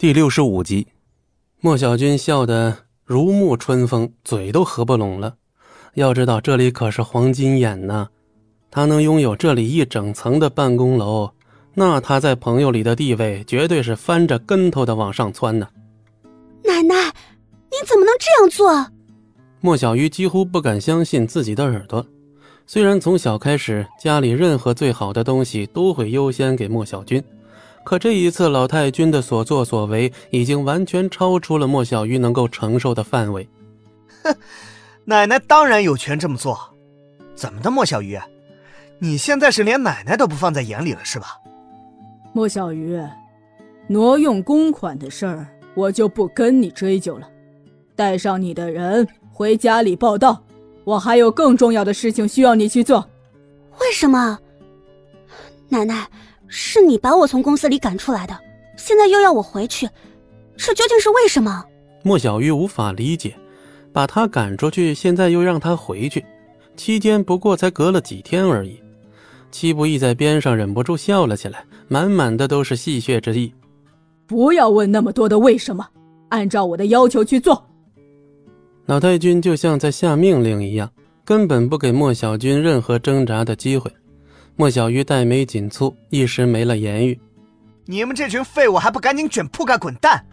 第六十五集，莫小军笑得如沐春风，嘴都合不拢了。要知道这里可是黄金眼呢，他能拥有这里一整层的办公楼，那他在朋友里的地位绝对是翻着跟头的往上窜呢。奶奶，你怎么能这样做？莫小鱼几乎不敢相信自己的耳朵。虽然从小开始，家里任何最好的东西都会优先给莫小军。可这一次，老太君的所作所为已经完全超出了莫小鱼能够承受的范围。哼，奶奶当然有权这么做。怎么的，莫小鱼，你现在是连奶奶都不放在眼里了是吧？莫小鱼，挪用公款的事儿，我就不跟你追究了。带上你的人回家里报道，我还有更重要的事情需要你去做。为什么，奶奶？是你把我从公司里赶出来的，现在又要我回去，这究竟是为什么？莫小鱼无法理解，把他赶出去，现在又让他回去，期间不过才隔了几天而已。戚不义在边上忍不住笑了起来，满满的都是戏谑之意。不要问那么多的为什么，按照我的要求去做。老太君就像在下命令一样，根本不给莫小军任何挣扎的机会。莫小鱼黛眉紧蹙，一时没了言语。你们这群废物还不赶紧卷铺盖滚蛋！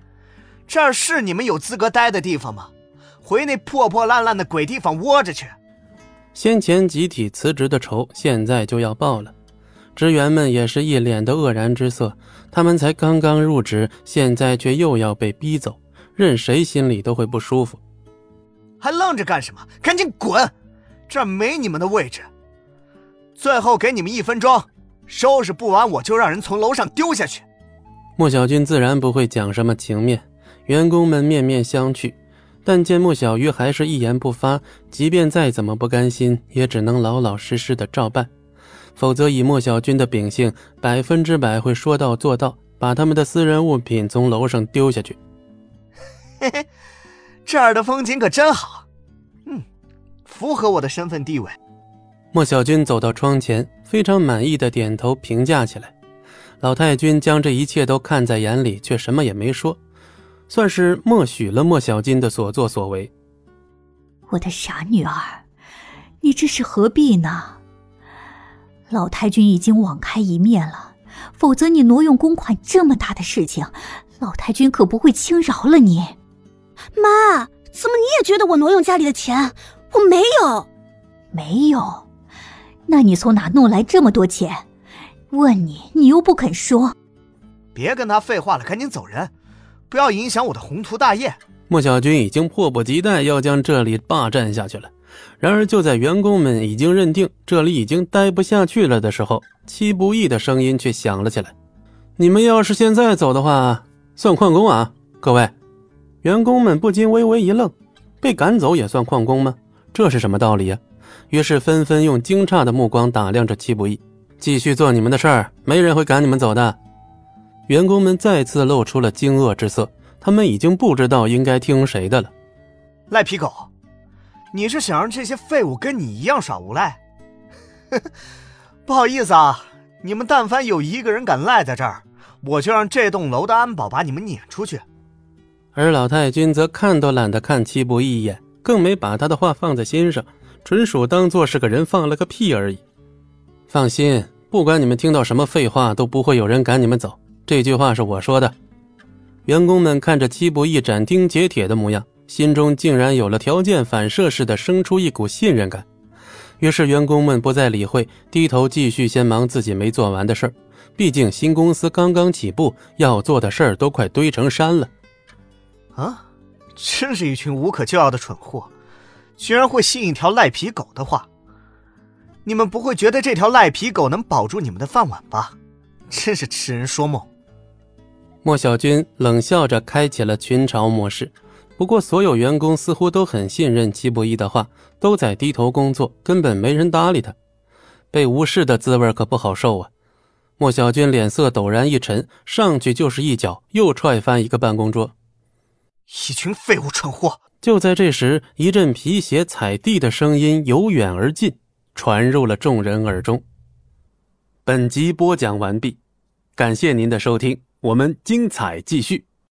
这儿是你们有资格待的地方吗？回那破破烂烂的鬼地方窝着去！先前集体辞职的仇，现在就要报了。职员们也是一脸的愕然之色。他们才刚刚入职，现在却又要被逼走，任谁心里都会不舒服。还愣着干什么？赶紧滚！这儿没你们的位置。最后给你们一分钟，收拾不完我就让人从楼上丢下去。莫小军自然不会讲什么情面，员工们面面相觑，但见莫小鱼还是一言不发，即便再怎么不甘心，也只能老老实实的照办。否则以莫小军的秉性，百分之百会说到做到，把他们的私人物品从楼上丢下去。嘿嘿，这儿的风景可真好，嗯，符合我的身份地位。莫小军走到窗前，非常满意的点头评价起来。老太君将这一切都看在眼里，却什么也没说，算是默许了莫小军的所作所为。我的傻女儿，你这是何必呢？老太君已经网开一面了，否则你挪用公款这么大的事情，老太君可不会轻饶了你。妈，怎么你也觉得我挪用家里的钱？我没有，没有。那你从哪弄来这么多钱？问你，你又不肯说。别跟他废话了，赶紧走人，不要影响我的宏图大业。莫小军已经迫不及待要将这里霸占下去了。然而，就在员工们已经认定这里已经待不下去了的时候，戚不义的声音却响了起来：“你们要是现在走的话，算旷工啊！”各位，员工们不禁微微一愣：被赶走也算旷工吗？这是什么道理呀？于是纷纷用惊诧的目光打量着戚不义，继续做你们的事儿，没人会赶你们走的。员工们再次露出了惊愕之色，他们已经不知道应该听谁的了。赖皮狗，你是想让这些废物跟你一样耍无赖？不好意思啊，你们但凡有一个人敢赖在这儿，我就让这栋楼的安保把你们撵出去。而老太君则看都懒得看戚不义一眼，更没把他的话放在心上。纯属当做是个人放了个屁而已。放心，不管你们听到什么废话，都不会有人赶你们走。这句话是我说的。员工们看着戚不义斩钉截铁的模样，心中竟然有了条件反射似的生出一股信任感。于是，员工们不再理会，低头继续先忙自己没做完的事儿。毕竟新公司刚刚起步，要做的事儿都快堆成山了。啊，真是一群无可救药的蠢货！居然会信一条赖皮狗的话，你们不会觉得这条赖皮狗能保住你们的饭碗吧？真是痴人说梦。莫小军冷笑着开启了群嘲模式，不过所有员工似乎都很信任戚不义的话，都在低头工作，根本没人搭理他。被无视的滋味可不好受啊！莫小军脸色陡然一沉，上去就是一脚，又踹翻一个办公桌。一群废物蠢货！就在这时，一阵皮鞋踩地的声音由远而近，传入了众人耳中。本集播讲完毕，感谢您的收听，我们精彩继续。